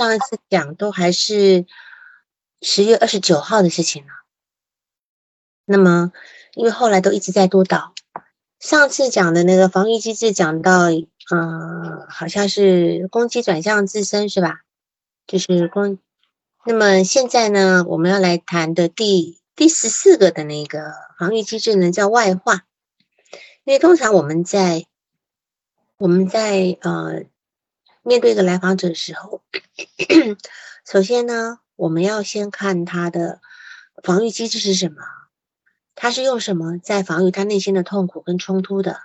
上一次讲都还是十月二十九号的事情了。那么，因为后来都一直在督导，上次讲的那个防御机制讲到，嗯，好像是攻击转向自身是吧？就是攻。那么现在呢，我们要来谈的第第十四个的那个防御机制呢，叫外化。因为通常我们在我们在呃。面对一个来访者的时候，首先呢，我们要先看他的防御机制是什么，他是用什么在防御他内心的痛苦跟冲突的，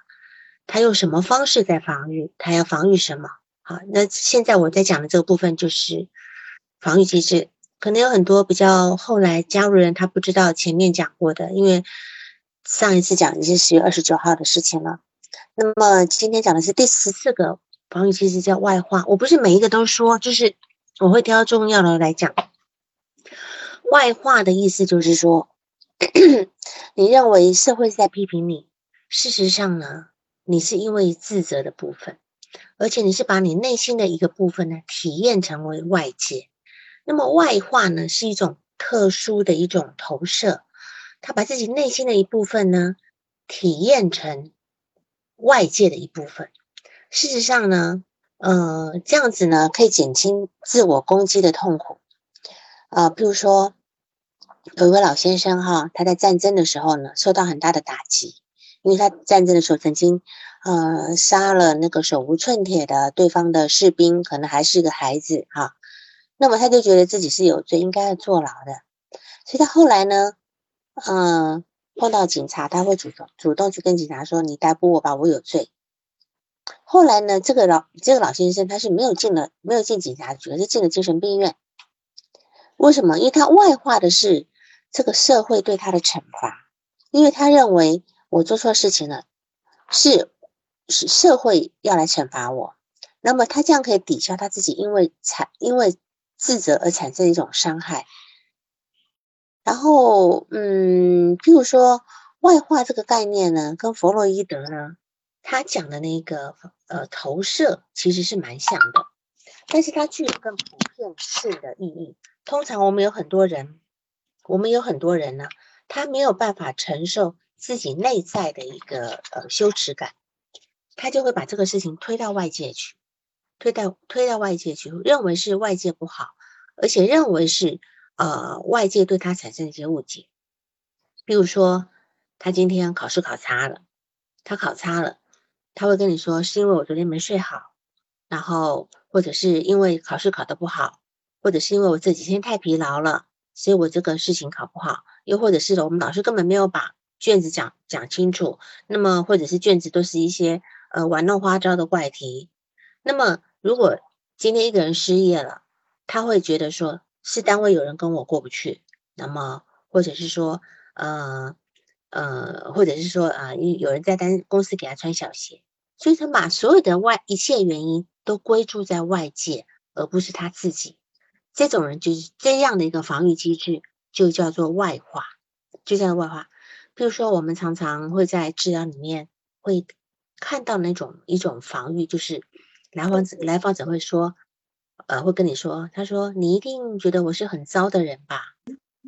他用什么方式在防御，他要防御什么？好，那现在我在讲的这个部分就是防御机制，可能有很多比较后来加入人他不知道前面讲过的，因为上一次讲已经是十月二十九号的事情了，那么今天讲的是第十四个。防御机制叫外化，我不是每一个都说，就是我会挑重要的来讲。外化的意思就是说，你认为社会在批评你，事实上呢，你是因为自责的部分，而且你是把你内心的一个部分呢体验成为外界。那么外化呢是一种特殊的一种投射，他把自己内心的一部分呢体验成外界的一部分。事实上呢，呃，这样子呢可以减轻自我攻击的痛苦。啊，比如说有一位老先生哈，他在战争的时候呢受到很大的打击，因为他战争的时候曾经呃杀了那个手无寸铁的对方的士兵，可能还是个孩子哈。那么他就觉得自己是有罪，应该要坐牢的。所以他后来呢，嗯，碰到警察，他会主动主动去跟警察说：“你逮捕我吧，我有罪。”后来呢，这个老这个老先生他是没有进了，没有进警察局，而是进了精神病院。为什么？因为他外化的是这个社会对他的惩罚，因为他认为我做错事情了，是是社会要来惩罚我。那么他这样可以抵消他自己因为产因为自责而产生一种伤害。然后，嗯，譬如说外化这个概念呢，跟弗洛伊德呢。他讲的那个呃投射其实是蛮像的，但是它具有更普遍性的意义。通常我们有很多人，我们有很多人呢，他没有办法承受自己内在的一个呃羞耻感，他就会把这个事情推到外界去，推到推到外界去，认为是外界不好，而且认为是呃外界对他产生一些误解。比如说，他今天考试考差了，他考差了。他会跟你说，是因为我昨天没睡好，然后或者是因为考试考得不好，或者是因为我这几天太疲劳了，所以我这个事情考不好，又或者是我们老师根本没有把卷子讲讲清楚，那么或者是卷子都是一些呃玩弄花招的怪题。那么如果今天一个人失业了，他会觉得说是单位有人跟我过不去，那么或者是说呃呃，或者是说啊有有人在单公司给他穿小鞋。所以他把所有的外一切原因都归注在外界，而不是他自己。这种人就是这样的一个防御机制，就叫做外化，就叫做外化。比如说，我们常常会在治疗里面会看到那种一种防御，就是来访者来访者会说，呃，会跟你说，他说你一定觉得我是很糟的人吧？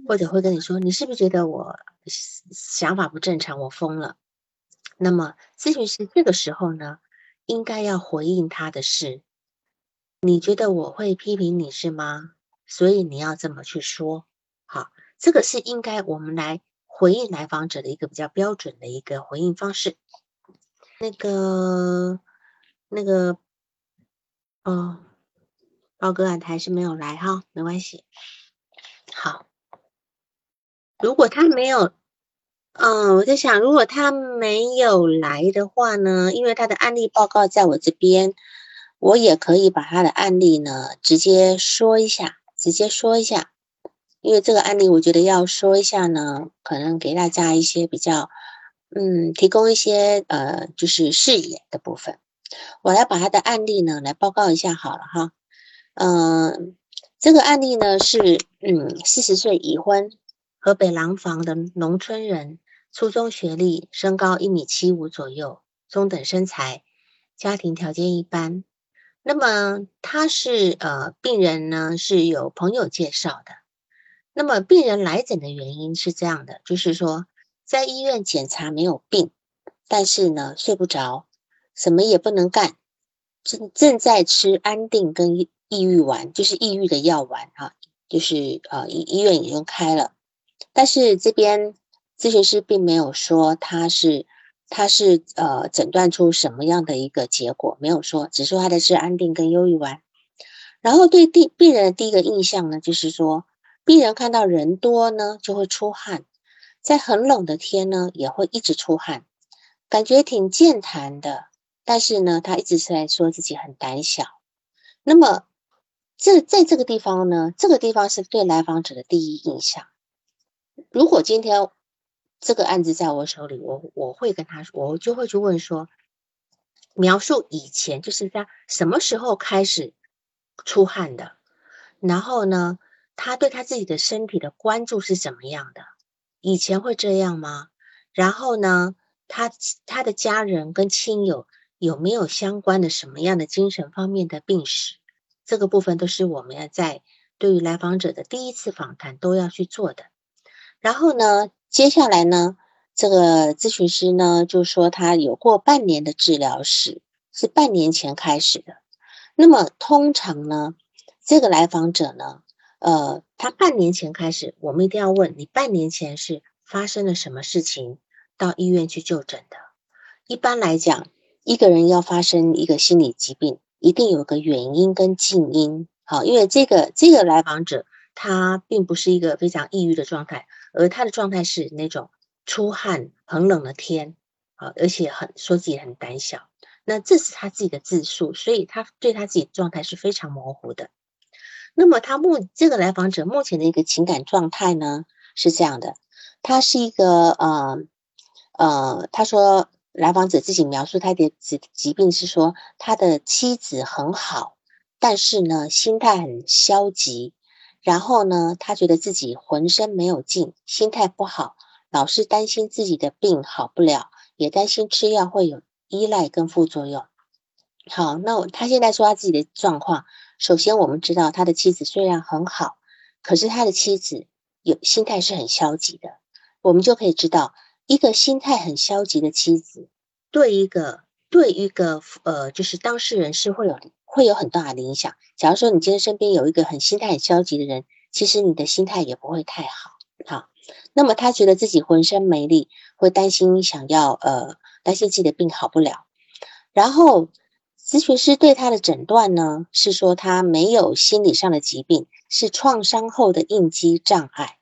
或者会跟你说，你是不是觉得我想法不正常，我疯了？那么，咨询师这个时候呢，应该要回应他的是：你觉得我会批评你是吗？所以你要这么去说。好，这个是应该我们来回应来访者的一个比较标准的一个回应方式。那个，那个，哦，包哥啊，他还是没有来哈，没关系。好，如果他没有。嗯，我在想，如果他没有来的话呢？因为他的案例报告在我这边，我也可以把他的案例呢直接说一下，直接说一下。因为这个案例，我觉得要说一下呢，可能给大家一些比较，嗯，提供一些呃，就是视野的部分。我来把他的案例呢来报告一下好了哈。嗯，这个案例呢是，嗯，四十岁已婚，河北廊坊的农村人。初中学历，身高一米七五左右，中等身材，家庭条件一般。那么他是呃病人呢是有朋友介绍的。那么病人来诊的原因是这样的，就是说在医院检查没有病，但是呢睡不着，什么也不能干，正正在吃安定跟抑郁丸，就是抑郁的药丸啊，就是呃医医院已经开了，但是这边咨询师并没有说他是他是呃诊断出什么样的一个结果，没有说，只说他的是安定跟忧郁丸，然后对第病人的第一个印象呢，就是说。病人看到人多呢，就会出汗，在很冷的天呢，也会一直出汗，感觉挺健谈的。但是呢，他一直是在说自己很胆小。那么，这在这个地方呢，这个地方是对来访者的第一印象。如果今天这个案子在我手里，我我会跟他说，我就会去问说，描述以前就是在什么时候开始出汗的，然后呢？他对他自己的身体的关注是怎么样的？以前会这样吗？然后呢，他他的家人跟亲友有没有相关的什么样的精神方面的病史？这个部分都是我们要在对于来访者的第一次访谈都要去做的。然后呢，接下来呢，这个咨询师呢就说他有过半年的治疗史，是半年前开始的。那么通常呢，这个来访者呢？呃，他半年前开始，我们一定要问你，半年前是发生了什么事情到医院去就诊的？一般来讲，一个人要发生一个心理疾病，一定有个原因跟近因。好，因为这个这个来访者他并不是一个非常抑郁的状态，而他的状态是那种出汗、很冷的天，啊，而且很说自己很胆小。那这是他自己的自述，所以他对他自己状态是非常模糊的。那么他目这个来访者目前的一个情感状态呢是这样的，他是一个呃呃，他说来访者自己描述他的疾疾病是说他的妻子很好，但是呢心态很消极，然后呢他觉得自己浑身没有劲，心态不好，老是担心自己的病好不了，也担心吃药会有依赖跟副作用。好，那他现在说他自己的状况。首先，我们知道他的妻子虽然很好，可是他的妻子有心态是很消极的。我们就可以知道，一个心态很消极的妻子，对一个对一个呃，就是当事人是会有会有很大的影响。假如说你今天身边有一个很心态很消极的人，其实你的心态也不会太好。好，那么他觉得自己浑身没力，会担心想要呃担心自己的病好不了，然后。咨询师对他的诊断呢，是说他没有心理上的疾病，是创伤后的应激障碍。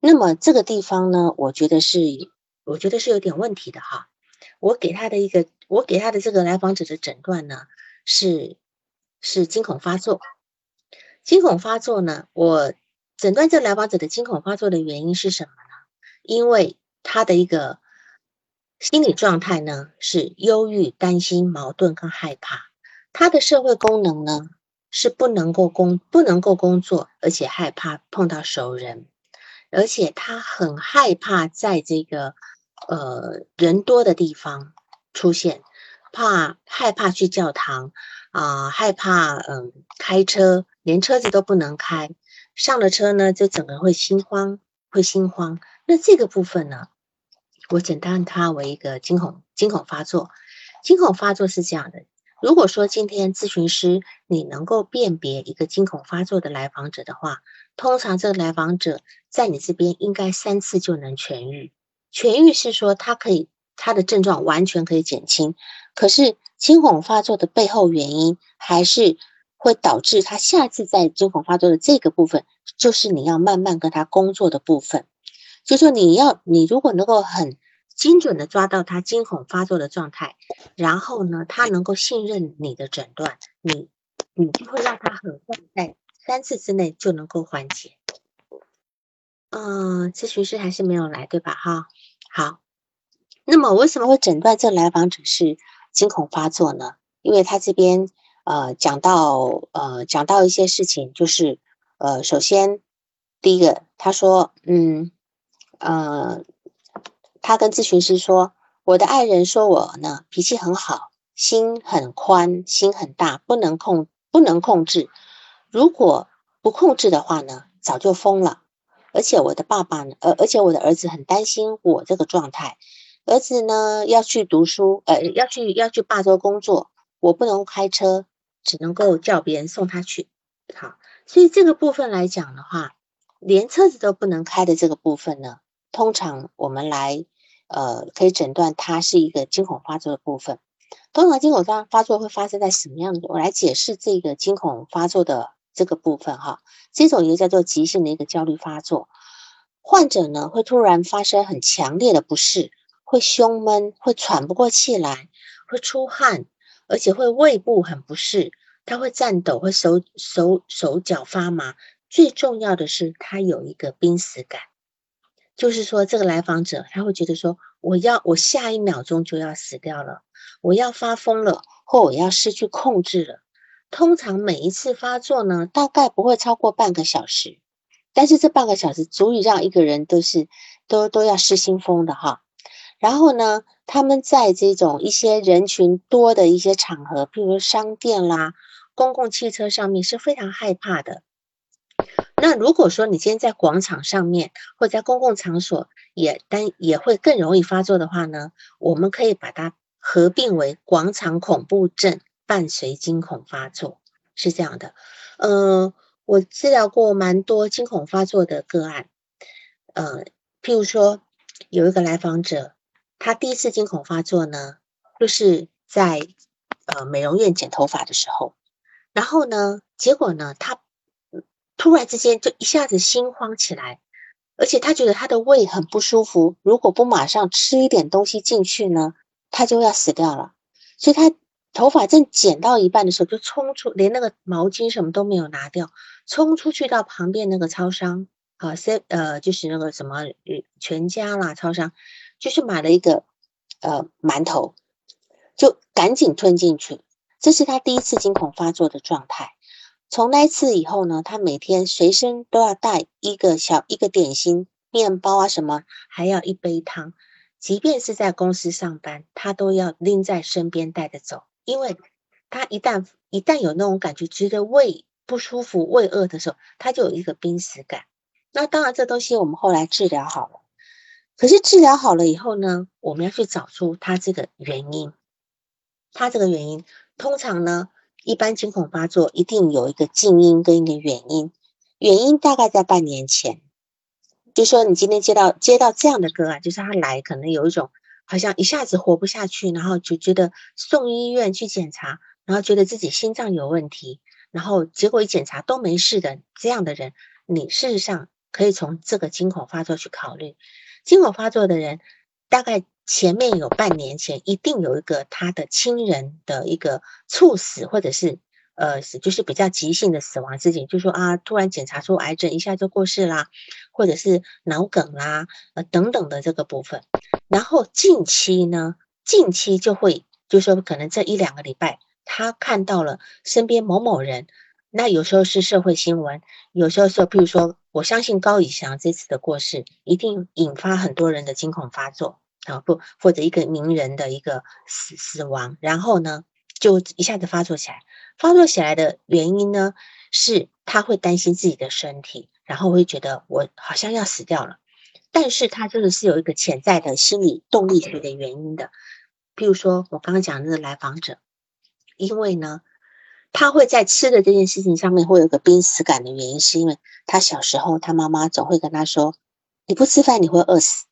那么这个地方呢，我觉得是，我觉得是有点问题的哈。我给他的一个，我给他的这个来访者的诊断呢，是是惊恐发作。惊恐发作呢，我诊断这来访者的惊恐发作的原因是什么呢？因为他的一个。心理状态呢是忧郁、担心、矛盾跟害怕。他的社会功能呢是不能够工不能够工作，而且害怕碰到熟人，而且他很害怕在这个呃人多的地方出现，怕害怕去教堂啊，害怕嗯开车，连车子都不能开，上了车呢就整个会心慌，会心慌。那这个部分呢？我诊断它为一个惊恐惊恐发作，惊恐发作是这样的。如果说今天咨询师你能够辨别一个惊恐发作的来访者的话，通常这个来访者在你这边应该三次就能痊愈。痊愈是说他可以他的症状完全可以减轻，可是惊恐发作的背后原因还是会导致他下次在惊恐发作的这个部分，就是你要慢慢跟他工作的部分。就说你要，你如果能够很精准的抓到他惊恐发作的状态，然后呢，他能够信任你的诊断，你你就会让他很快在三次之内就能够缓解。嗯，咨询师还是没有来，对吧？哈，好。那么为什么会诊断这来访者是惊恐发作呢？因为他这边呃讲到呃讲到一些事情，就是呃首先第一个他说嗯。呃，他跟咨询师说：“我的爱人说我呢脾气很好，心很宽，心很大，不能控，不能控制。如果不控制的话呢，早就疯了。而且我的爸爸呢，而而且我的儿子很担心我这个状态。儿子呢要去读书，呃，要去要去霸州工作，我不能开车，只能够叫别人送他去。好，所以这个部分来讲的话，连车子都不能开的这个部分呢，通常我们来呃可以诊断它是一个惊恐发作的部分。通常惊恐发发作会发生在什么样的？我来解释这个惊恐发作的。这个部分哈，这种一个叫做急性的一个焦虑发作，患者呢会突然发生很强烈的不适，会胸闷，会喘不过气来，会出汗，而且会胃部很不适，他会颤抖，会手手手脚发麻，最重要的是他有一个濒死感，就是说这个来访者他会觉得说，我要我下一秒钟就要死掉了，我要发疯了，或我要失去控制了。通常每一次发作呢，大概不会超过半个小时，但是这半个小时足以让一个人都是都都要失心疯的哈。然后呢，他们在这种一些人群多的一些场合，譬如商店啦、公共汽车上面是非常害怕的。那如果说你今天在广场上面或在公共场所也单也会更容易发作的话呢，我们可以把它合并为广场恐怖症。伴随惊恐发作是这样的，呃，我治疗过蛮多惊恐发作的个案，呃，譬如说有一个来访者，他第一次惊恐发作呢，就是在呃美容院剪头发的时候，然后呢，结果呢，他突然之间就一下子心慌起来，而且他觉得他的胃很不舒服，如果不马上吃一点东西进去呢，他就要死掉了，所以他。头发正剪到一半的时候，就冲出，连那个毛巾什么都没有拿掉，冲出去到旁边那个超商啊，C 呃，就是那个什么全家啦，超商，就是买了一个呃馒头，就赶紧吞进去。这是他第一次惊恐发作的状态。从那次以后呢，他每天随身都要带一个小一个点心、面包啊什么，还要一杯汤，即便是在公司上班，他都要拎在身边带着走。因为他一旦一旦有那种感觉，觉得胃不舒服、胃饿的时候，他就有一个濒死感。那当然，这东西我们后来治疗好了。可是治疗好了以后呢，我们要去找出他这个原因。他这个原因，通常呢，一般惊恐发作一定有一个静因跟一个原因。原因大概在半年前，就说你今天接到接到这样的个案，就是他来可能有一种。好像一下子活不下去，然后就觉得送医院去检查，然后觉得自己心脏有问题，然后结果一检查都没事的这样的人，你事实上可以从这个惊恐发作去考虑。惊恐发作的人，大概前面有半年前一定有一个他的亲人的一个猝死，或者是。呃，就是比较急性的死亡事情，就说啊，突然检查出癌症，一下就过世啦，或者是脑梗啦，呃等等的这个部分。然后近期呢，近期就会就说可能这一两个礼拜，他看到了身边某某人，那有时候是社会新闻，有时候说，譬如说，我相信高以翔这次的过世，一定引发很多人的惊恐发作啊，不或者一个名人的一个死死亡，然后呢，就一下子发作起来。发作起来的原因呢，是他会担心自己的身体，然后会觉得我好像要死掉了。但是他这个是有一个潜在的心理动力学的原因的。譬如说我刚刚讲那个来访者，因为呢，他会在吃的这件事情上面会有个濒死感的原因，是因为他小时候他妈妈总会跟他说：“你不吃饭你会饿死。”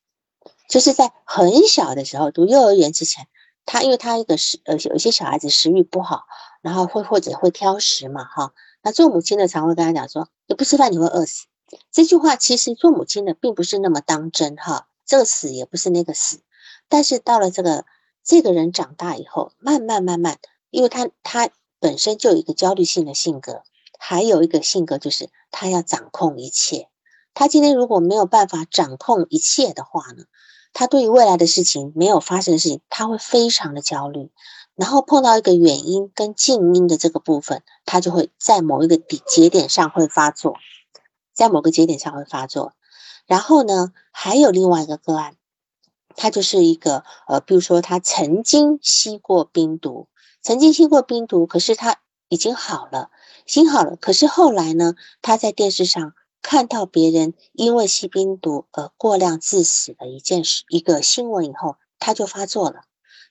就是在很小的时候读幼儿园之前，他因为他一个食呃有些小孩子食欲不好。然后会或者会挑食嘛，哈，那做母亲的常会跟他讲说，你不吃饭你会饿死。这句话其实做母亲的并不是那么当真，哈，这个死也不是那个死。但是到了这个这个人长大以后，慢慢慢慢，因为他他本身就有一个焦虑性的性格，还有一个性格就是他要掌控一切。他今天如果没有办法掌控一切的话呢，他对于未来的事情没有发生的事情，他会非常的焦虑。然后碰到一个远因跟静音的这个部分，他就会在某一个底节点上会发作，在某个节点上会发作。然后呢，还有另外一个个案，他就是一个呃，比如说他曾经吸过冰毒，曾经吸过冰毒，可是他已经好了，心好了。可是后来呢，他在电视上看到别人因为吸冰毒而过量致死的一件事，一个新闻以后，他就发作了。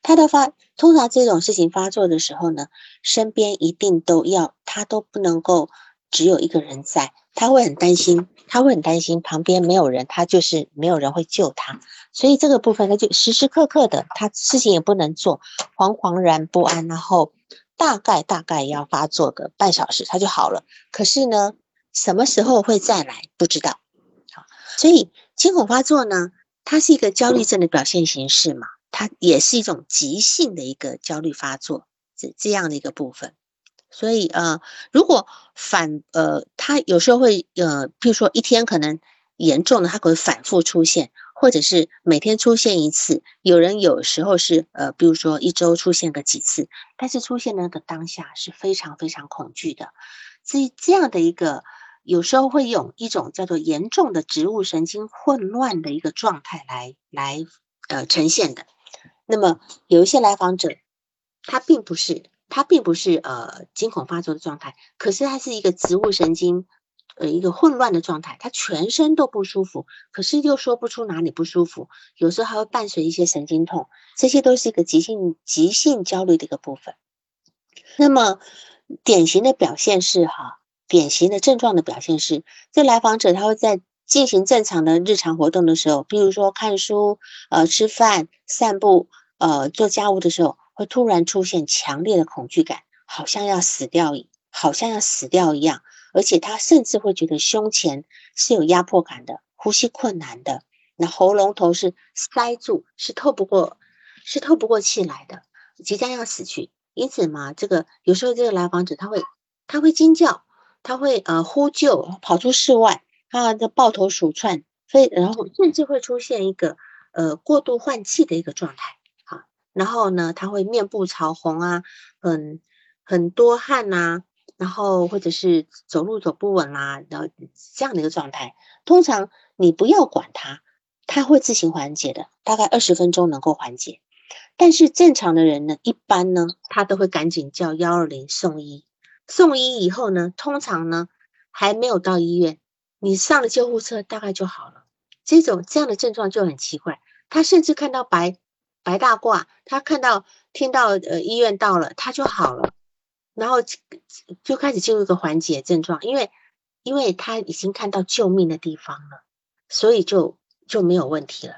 他的发，通常这种事情发作的时候呢，身边一定都要，他都不能够只有一个人在。他会很担心，他会很担心旁边没有人，他就是没有人会救他，所以这个部分他就时时刻刻的，他事情也不能做，惶惶然不安，然后大概大概要发作个半小时，他就好了。可是呢，什么时候会再来不知道。好，所以惊恐发作呢，它是一个焦虑症的表现形式嘛，它也是一种急性的一个焦虑发作，这这样的一个部分。所以呃，如果反呃，他有时候会呃，譬如说一天可能严重的，他可能反复出现，或者是每天出现一次。有人有时候是呃，比如说一周出现个几次，但是出现那个当下是非常非常恐惧的。所以这样的一个有时候会用一种叫做严重的植物神经混乱的一个状态来来呃呈现的。那么有一些来访者，他并不是。它并不是呃惊恐发作的状态，可是它是一个植物神经呃一个混乱的状态，他全身都不舒服，可是又说不出哪里不舒服，有时候还会伴随一些神经痛，这些都是一个急性急性焦虑的一个部分。那么典型的表现是哈，典型的症状的表现是，这来访者他会在进行正常的日常活动的时候，比如说看书、呃吃饭、散步、呃做家务的时候。会突然出现强烈的恐惧感，好像要死掉一，好像要死掉一样，而且他甚至会觉得胸前是有压迫感的，呼吸困难的，那喉咙头是塞住，是透不过，是透不过气来的，即将要死去。因此嘛，这个有时候这个来访者他会他会惊叫，他会呃呼救，跑出室外，他的抱头鼠窜，非然后甚至会出现一个呃过度换气的一个状态。然后呢，他会面部潮红啊，很很多汗呐，然后或者是走路走不稳啦，然后这样的一个状态。通常你不要管他，他会自行缓解的，大概二十分钟能够缓解。但是正常的人呢，一般呢，他都会赶紧叫幺二零送医。送医以后呢，通常呢还没有到医院，你上了救护车大概就好了。这种这样的症状就很奇怪，他甚至看到白。白大褂，他看到、听到，呃，医院到了，他就好了，然后就开始进入一个缓解症状，因为，因为他已经看到救命的地方了，所以就就没有问题了。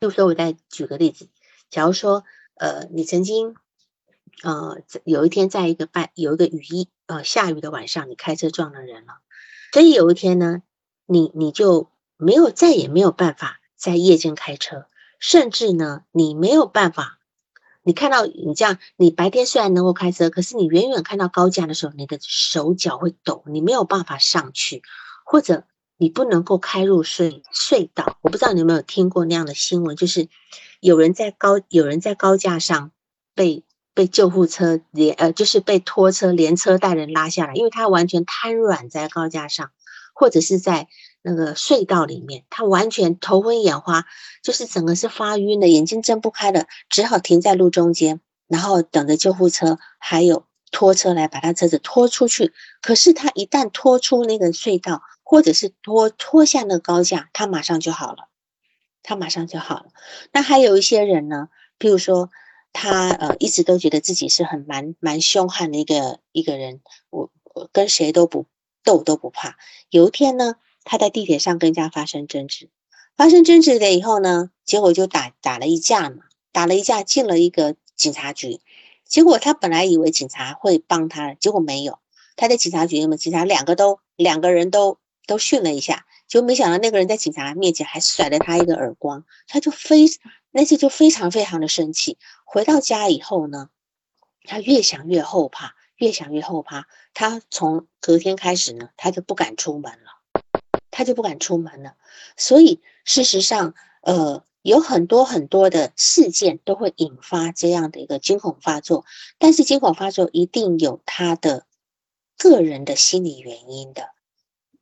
就说，我再举个例子，假如说，呃，你曾经，呃，有一天在一个半有一个雨衣，呃，下雨的晚上，你开车撞了人了，所以有一天呢，你你就没有再也没有办法在夜间开车。甚至呢，你没有办法，你看到你这样，你白天虽然能够开车，可是你远远看到高架的时候，你的手脚会抖，你没有办法上去，或者你不能够开入隧隧道。我不知道你有没有听过那样的新闻，就是有人在高有人在高架上被被救护车连呃，就是被拖车连车带人拉下来，因为他完全瘫软在高架上，或者是在。那个隧道里面，他完全头昏眼花，就是整个是发晕的，眼睛睁不开的，只好停在路中间，然后等着救护车还有拖车来把他车子拖出去。可是他一旦拖出那个隧道，或者是拖拖下那个高架，他马上就好了，他马上就好了。那还有一些人呢，譬如说他呃一直都觉得自己是很蛮蛮凶悍的一个一个人，我我跟谁都不斗都不怕。有一天呢。他在地铁上跟人家发生争执，发生争执了以后呢，结果就打打了一架嘛，打了一架进了一个警察局，结果他本来以为警察会帮他，结果没有，他在警察局嘛，警察两个都两个人都都训了一下，结果没想到那个人在警察面前还甩了他一个耳光，他就非那次就非常非常的生气，回到家以后呢，他越想越后怕，越想越后怕，他从隔天开始呢，他就不敢出门了。他就不敢出门了，所以事实上，呃，有很多很多的事件都会引发这样的一个惊恐发作，但是惊恐发作一定有他的个人的心理原因的，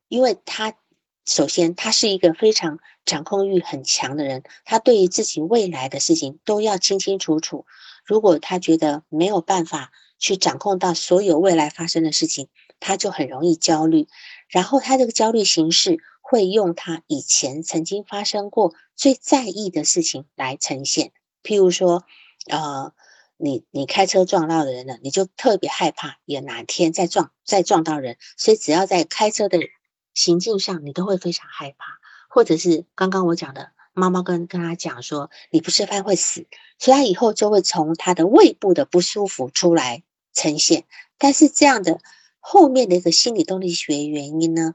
因为他首先他是一个非常掌控欲很强的人，他对于自己未来的事情都要清清楚楚。如果他觉得没有办法去掌控到所有未来发生的事情，他就很容易焦虑。然后他这个焦虑形式会用他以前曾经发生过最在意的事情来呈现。譬如说，呃，你你开车撞到人了，你就特别害怕有哪天再撞再撞到人，所以只要在开车的行进上，你都会非常害怕。或者是刚刚我讲的。妈妈跟跟他讲说：“你不吃饭会死。”所以他以后就会从他的胃部的不舒服出来呈现。但是这样的后面的一个心理动力学原因呢，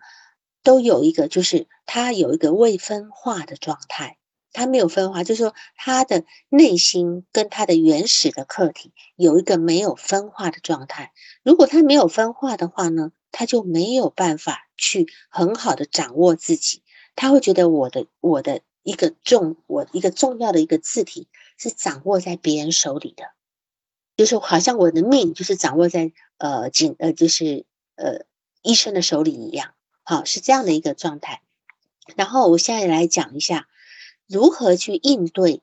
都有一个，就是他有一个未分化的状态。他没有分化，就是说他的内心跟他的原始的客体有一个没有分化的状态。如果他没有分化的话呢，他就没有办法去很好的掌握自己。他会觉得我的我的。一个重我一个重要的一个字体是掌握在别人手里的，就是好像我的命就是掌握在呃警呃就是呃医生的手里一样，好是这样的一个状态。然后我现在来讲一下如何去应对，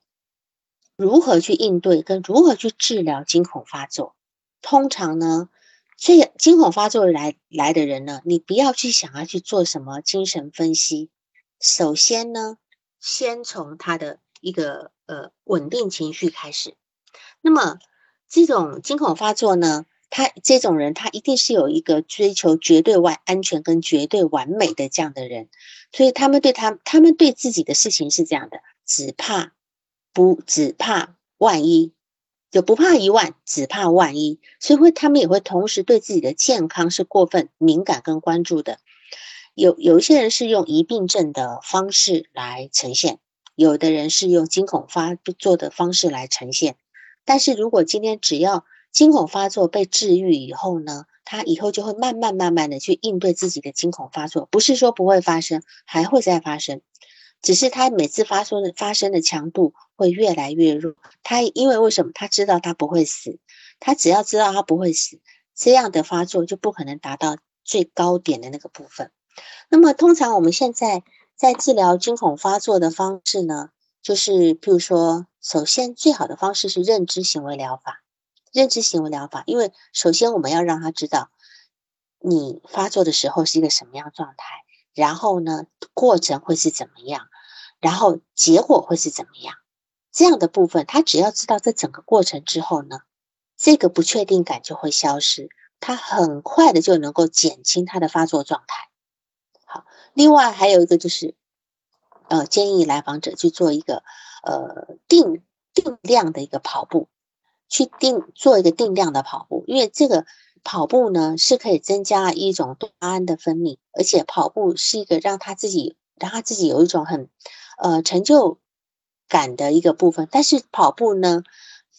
如何去应对跟如何去治疗惊恐发作。通常呢，这惊恐发作来来的人呢，你不要去想要去做什么精神分析，首先呢。先从他的一个呃稳定情绪开始，那么这种惊恐发作呢，他这种人他一定是有一个追求绝对完安全跟绝对完美的这样的人，所以他们对他他们对自己的事情是这样的，只怕不只怕万一，就不怕一万，只怕万一，所以会他们也会同时对自己的健康是过分敏感跟关注的。有有一些人是用疑病症的方式来呈现，有的人是用惊恐发作的方式来呈现。但是如果今天只要惊恐发作被治愈以后呢，他以后就会慢慢慢慢的去应对自己的惊恐发作，不是说不会发生，还会再发生，只是他每次发生的发生的强度会越来越弱。他因为为什么？他知道他不会死，他只要知道他不会死，这样的发作就不可能达到最高点的那个部分。那么，通常我们现在在治疗惊恐发作的方式呢，就是譬如说，首先最好的方式是认知行为疗法。认知行为疗法，因为首先我们要让他知道你发作的时候是一个什么样状态，然后呢，过程会是怎么样，然后结果会是怎么样。这样的部分，他只要知道这整个过程之后呢，这个不确定感就会消失，他很快的就能够减轻他的发作状态。好另外还有一个就是，呃，建议来访者去做一个呃定定量的一个跑步，去定做一个定量的跑步，因为这个跑步呢是可以增加一种多巴胺的分泌，而且跑步是一个让他自己让他自己有一种很呃成就感的一个部分。但是跑步呢，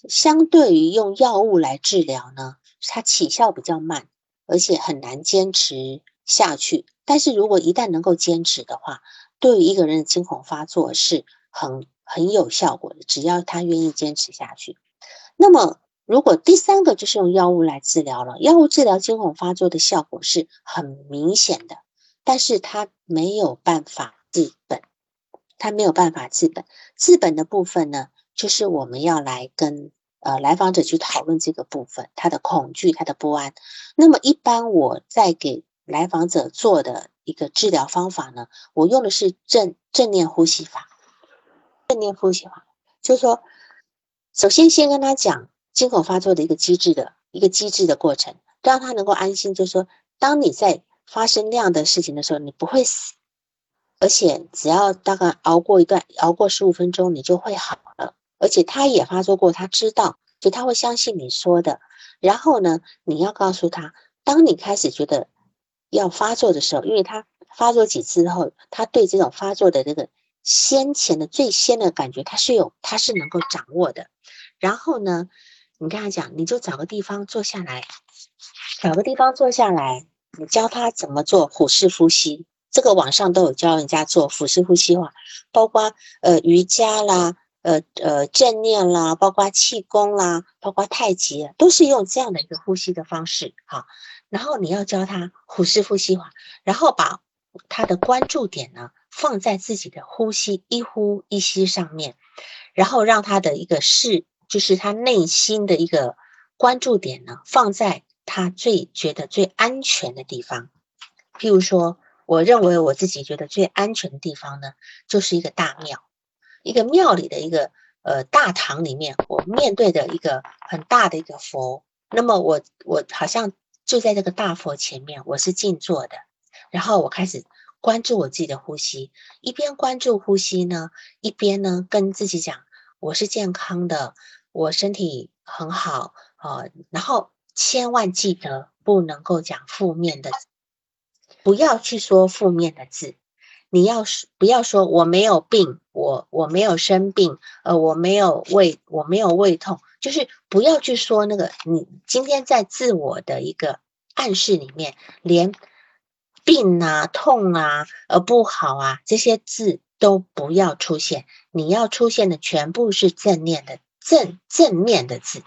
相对于用药物来治疗呢，它起效比较慢，而且很难坚持下去。但是如果一旦能够坚持的话，对于一个人的惊恐发作是很很有效果的。只要他愿意坚持下去，那么如果第三个就是用药物来治疗了，药物治疗惊恐发作的效果是很明显的，但是它没有办法治本，它没有办法治本。治本的部分呢，就是我们要来跟呃来访者去讨论这个部分，他的恐惧，他的不安。那么一般我在给来访者做的一个治疗方法呢，我用的是正正念呼吸法。正念呼吸法就是说，首先先跟他讲惊恐发作的一个机制的一个机制的过程，让他能够安心。就是说，当你在发生那样的事情的时候，你不会死，而且只要大概熬过一段，熬过十五分钟，你就会好了。而且他也发作过，他知道，就他会相信你说的。然后呢，你要告诉他，当你开始觉得。要发作的时候，因为他发作几次之后，他对这种发作的这个先前的最先的感觉，他是有，他是能够掌握的。然后呢，你跟他讲，你就找个地方坐下来，找个地方坐下来，你教他怎么做腹式呼吸。这个网上都有教人家做腹式呼吸法，包括呃瑜伽啦，呃呃正念啦，包括气功啦，包括太极，都是用这样的一个呼吸的方式，哈。然后你要教他虎式呼吸法，然后把他的关注点呢放在自己的呼吸一呼一吸上面，然后让他的一个视就是他内心的一个关注点呢，放在他最觉得最安全的地方。譬如说，我认为我自己觉得最安全的地方呢，就是一个大庙，一个庙里的一个呃大堂里面，我面对的一个很大的一个佛。那么我我好像就在这个大佛前面，我是静坐的，然后我开始关注我自己的呼吸，一边关注呼吸呢，一边呢跟自己讲，我是健康的，我身体很好啊，然后千万记得不能够讲负面的，不要去说负面的字。你要是不要说我没有病，我我没有生病，呃，我没有胃，我没有胃痛，就是不要去说那个。你今天在自我的一个暗示里面，连病啊、痛啊、呃不好啊这些字都不要出现。你要出现的全部是正面的正正面的字。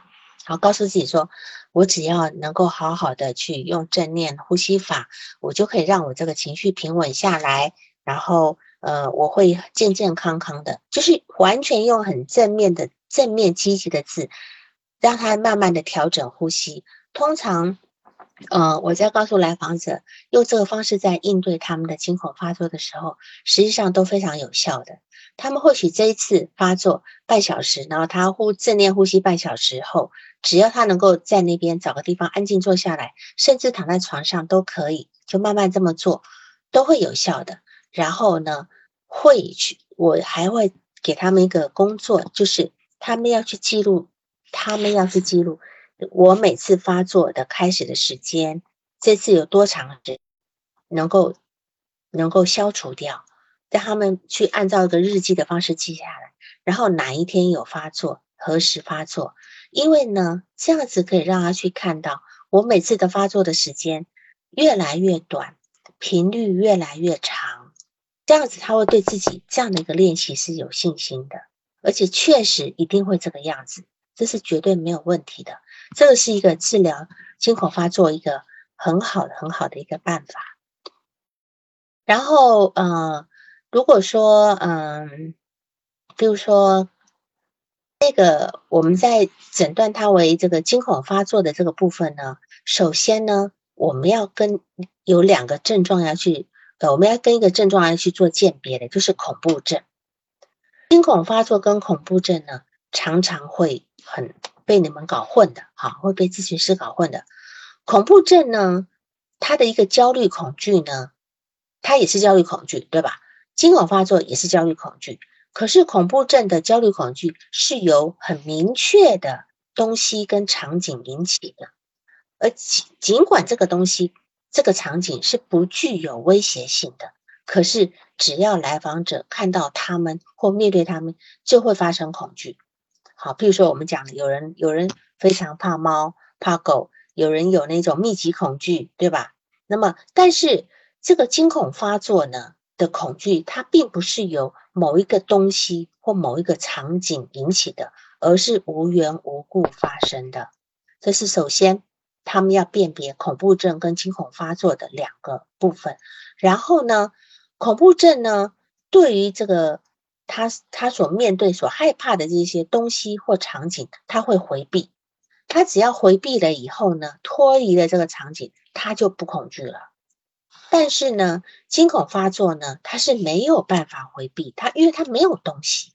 好，告诉自己说，我只要能够好好的去用正念呼吸法，我就可以让我这个情绪平稳下来。然后，呃，我会健健康康的，就是完全用很正面的、正面积极的字，让他慢慢的调整呼吸。通常，呃，我在告诉来访者用这个方式在应对他们的惊恐发作的时候，实际上都非常有效的。他们或许这一次发作半小时，然后他呼正念呼吸半小时后，只要他能够在那边找个地方安静坐下来，甚至躺在床上都可以，就慢慢这么做，都会有效的。然后呢，会去，我还会给他们一个工作，就是他们要去记录，他们要去记录。我每次发作的开始的时间，这次有多长时能够能够消除掉，让他们去按照一个日记的方式记下来，然后哪一天有发作，何时发作，因为呢，这样子可以让他去看到我每次的发作的时间越来越短，频率越来越长。这样子，他会对自己这样的一个练习是有信心的，而且确实一定会这个样子，这是绝对没有问题的。这个是一个治疗惊恐发作一个很好的、很好的一个办法。然后，呃，如果说，嗯，比如说，这个我们在诊断它为这个惊恐发作的这个部分呢，首先呢，我们要跟有两个症状要去。呃，我们要跟一个症状要去做鉴别的，就是恐怖症。惊恐发作跟恐怖症呢，常常会很被你们搞混的，哈，会被咨询师搞混的。恐怖症呢，它的一个焦虑恐惧呢，它也是焦虑恐惧，对吧？惊恐发作也是焦虑恐惧，可是恐怖症的焦虑恐惧是由很明确的东西跟场景引起的，而尽尽管这个东西。这个场景是不具有威胁性的，可是只要来访者看到他们或面对他们，就会发生恐惧。好，譬如说我们讲，有人有人非常怕猫怕狗，有人有那种密集恐惧，对吧？那么，但是这个惊恐发作呢的恐惧，它并不是由某一个东西或某一个场景引起的，而是无缘无故发生的。这是首先。他们要辨别恐怖症跟惊恐发作的两个部分，然后呢，恐怖症呢，对于这个他他所面对、所害怕的这些东西或场景，他会回避。他只要回避了以后呢，脱离了这个场景，他就不恐惧了。但是呢，惊恐发作呢，他是没有办法回避，他因为他没有东西，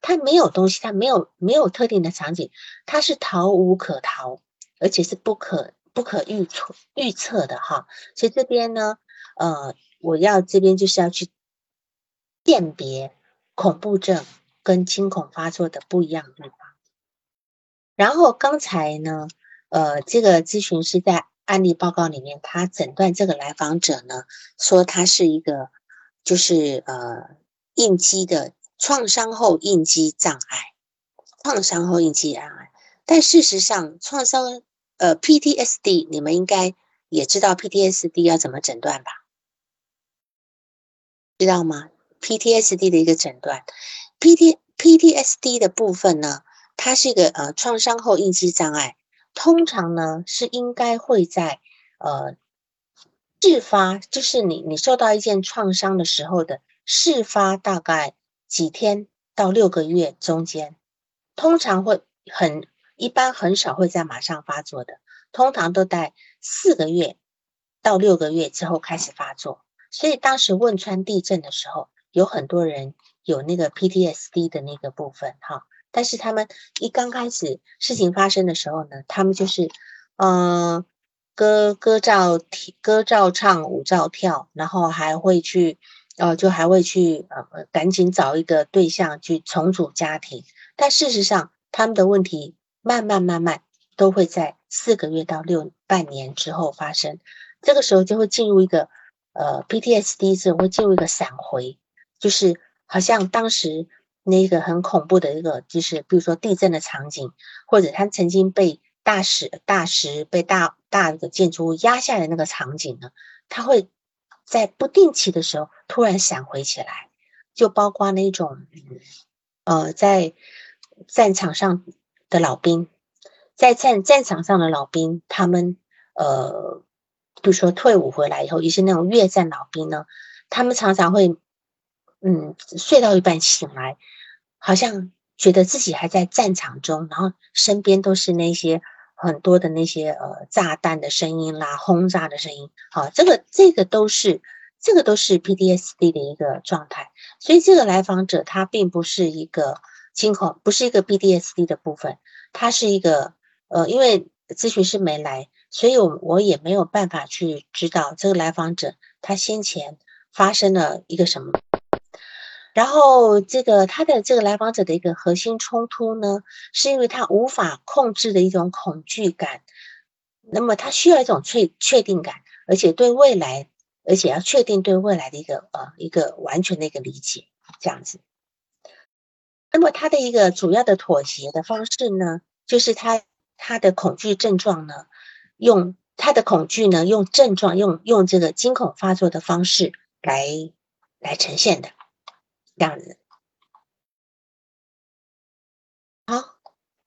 他没有东西，他没有没有特定的场景，他是逃无可逃。而且是不可不可预测预测的哈，所以这边呢，呃，我要这边就是要去辨别恐怖症跟惊恐发作的不一样的地方。然后刚才呢，呃，这个咨询师在案例报告里面，他诊断这个来访者呢，说他是一个就是呃应激的创伤后应激障碍，创伤后应激障碍，但事实上创伤。呃，PTSD，你们应该也知道 PTSD 要怎么诊断吧？知道吗？PTSD 的一个诊断，PT PTSD 的部分呢，它是一个呃创伤后应激障碍，通常呢是应该会在呃事发，就是你你受到一件创伤的时候的事发大概几天到六个月中间，通常会很一般很少会在马上发作的，通常都在四个月到六个月之后开始发作。所以当时汶川地震的时候，有很多人有那个 PTSD 的那个部分哈，但是他们一刚开始事情发生的时候呢，他们就是嗯。歌歌照歌照唱，舞照跳，然后还会去，呃，就还会去，呃，赶紧找一个对象去重组家庭。但事实上，他们的问题慢慢慢慢都会在四个月到六半年之后发生。这个时候就会进入一个，呃，PTSD 是会进入一个闪回，就是好像当时那个很恐怖的一个，就是比如说地震的场景，或者他曾经被。大石大石被大大的建筑物压下来那个场景呢，它会在不定期的时候突然闪回起来，就包括那种呃在战场上的老兵，在战战场上的老兵，他们呃比如说退伍回来以后，也是那种越战老兵呢，他们常常会嗯睡到一半醒来，好像觉得自己还在战场中，然后身边都是那些。很多的那些呃炸弹的声音啦，轰炸的声音，好，这个这个都是这个都是 PTSD 的一个状态，所以这个来访者他并不是一个惊恐，不是一个 PTSD 的部分，他是一个呃，因为咨询师没来，所以我我也没有办法去知道这个来访者他先前发生了一个什么。然后，这个他的这个来访者的一个核心冲突呢，是因为他无法控制的一种恐惧感，那么他需要一种确确定感，而且对未来，而且要确定对未来的一个呃一个完全的一个理解，这样子。那么他的一个主要的妥协的方式呢，就是他他的恐惧症状呢，用他的恐惧呢，用症状用用这个惊恐发作的方式来来呈现的。这样子，好，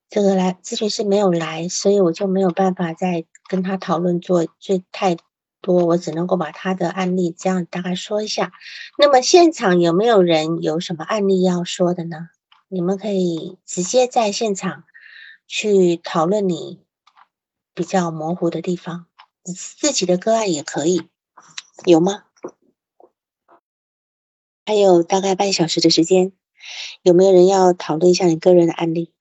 这个来咨询师没有来，所以我就没有办法再跟他讨论做最太多，我只能够把他的案例这样大概说一下。那么现场有没有人有什么案例要说的呢？你们可以直接在现场去讨论你比较模糊的地方，自己的个案也可以，有吗？还有大概半小时的时间，有没有人要讨论一下你个人的案例？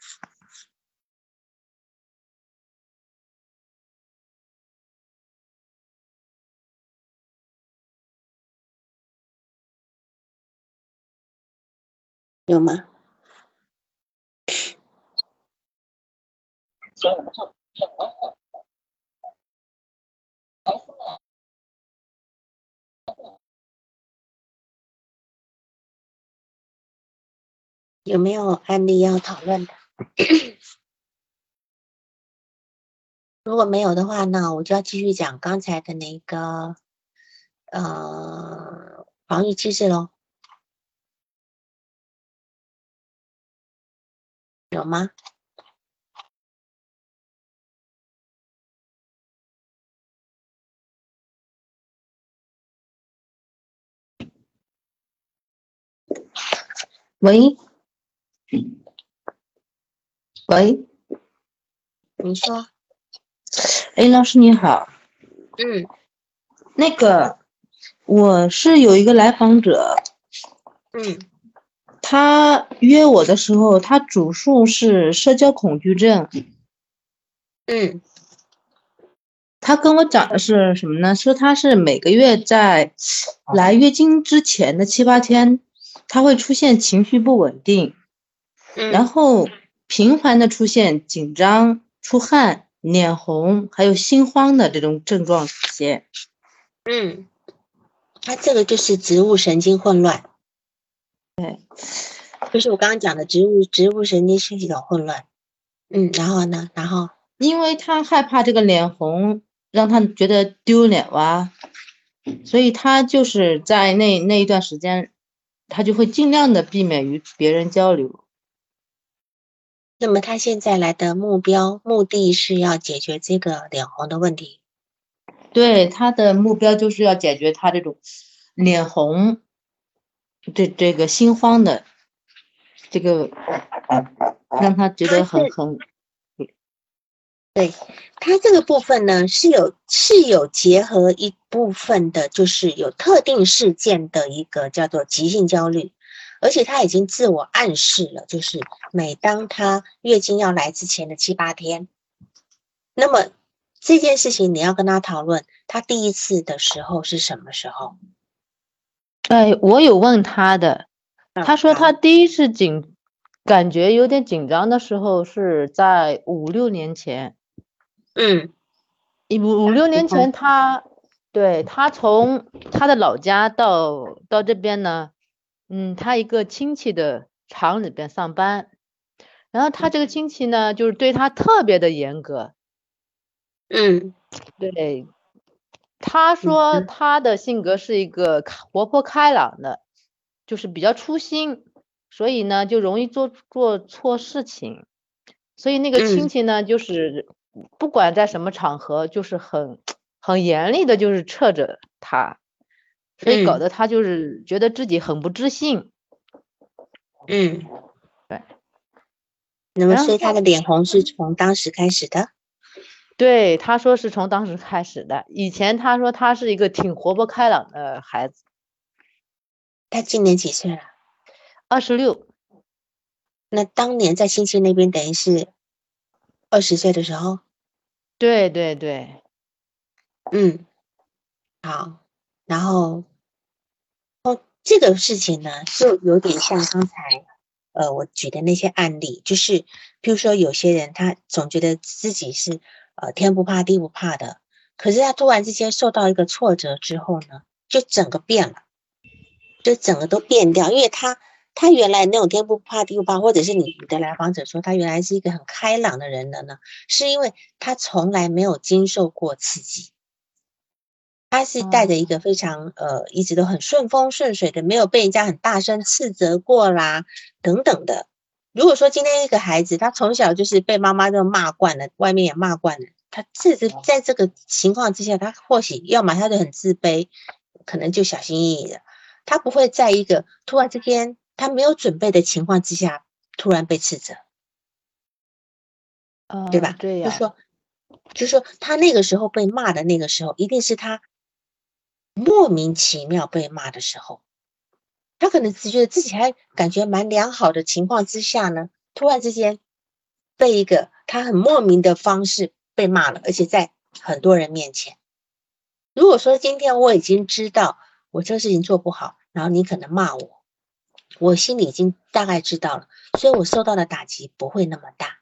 有吗？有没有案例要讨论的？如果没有的话，那我就要继续讲刚才的那个呃防御机制喽。有吗？喂。喂，你说，哎，老师你好，嗯，那个我是有一个来访者，嗯，他约我的时候，他主诉是社交恐惧症，嗯，他跟我讲的是什么呢？说他是每个月在来月经之前的七八天，他会出现情绪不稳定。然后频繁的出现紧张、出汗、脸红，还有心慌的这种症状出现。嗯，他这个就是植物神经混乱。对，就是我刚刚讲的植物植物神经系统混乱。嗯，然后呢？然后，因为他害怕这个脸红让他觉得丢脸哇，所以他就是在那那一段时间，他就会尽量的避免与别人交流。那么他现在来的目标目的是要解决这个脸红的问题，对他的目标就是要解决他这种脸红，这这个心慌的这个让他觉得很很。对他这个部分呢，是有是有结合一部分的，就是有特定事件的一个叫做急性焦虑，而且他已经自我暗示了，就是每当他月经要来之前的七八天，那么这件事情你要跟他讨论，他第一次的时候是什么时候？哎，我有问他的，他说他第一次紧感觉有点紧张的时候是在五六年前。嗯，五五六年前，他对他从他的老家到到这边呢，嗯，他一个亲戚的厂里边上班，然后他这个亲戚呢，就是对他特别的严格，嗯，对，他说他的性格是一个活泼开朗的，就是比较粗心，所以呢就容易做做错事情，所以那个亲戚呢就是。不管在什么场合，就是很很严厉的，就是斥着他，所以搞得他就是觉得自己很不自信。嗯，对。那么，所以他的脸红是从当时开始的？对，他说是从当时开始的。以前他说他是一个挺活泼开朗的孩子。他今年几岁了？二十六。那当年在亲戚那边，等于是二十岁的时候。对对对，嗯，好，然后哦，这个事情呢，就有点像刚才呃我举的那些案例，就是比如说有些人他总觉得自己是呃天不怕地不怕的，可是他突然之间受到一个挫折之后呢，就整个变了，就整个都变掉，因为他。他原来那种天不怕地不怕，或者是你你的来访者说他原来是一个很开朗的人的呢，是因为他从来没有经受过刺激，他是带着一个非常呃一直都很顺风顺水的，没有被人家很大声斥责过啦等等的。如果说今天一个孩子他从小就是被妈妈都骂惯了，外面也骂惯了，他自己在这个情况之下，他或许要么他就很自卑，可能就小心翼翼的，他不会在一个突然之间。他没有准备的情况之下，突然被斥责，对吧？对呀。就说，就说他那个时候被骂的那个时候，一定是他莫名其妙被骂的时候。他可能只觉得自己还感觉蛮良好的情况之下呢，突然之间被一个他很莫名的方式被骂了，而且在很多人面前。如果说今天我已经知道我这个事情做不好，然后你可能骂我。我心里已经大概知道了，所以我受到的打击不会那么大。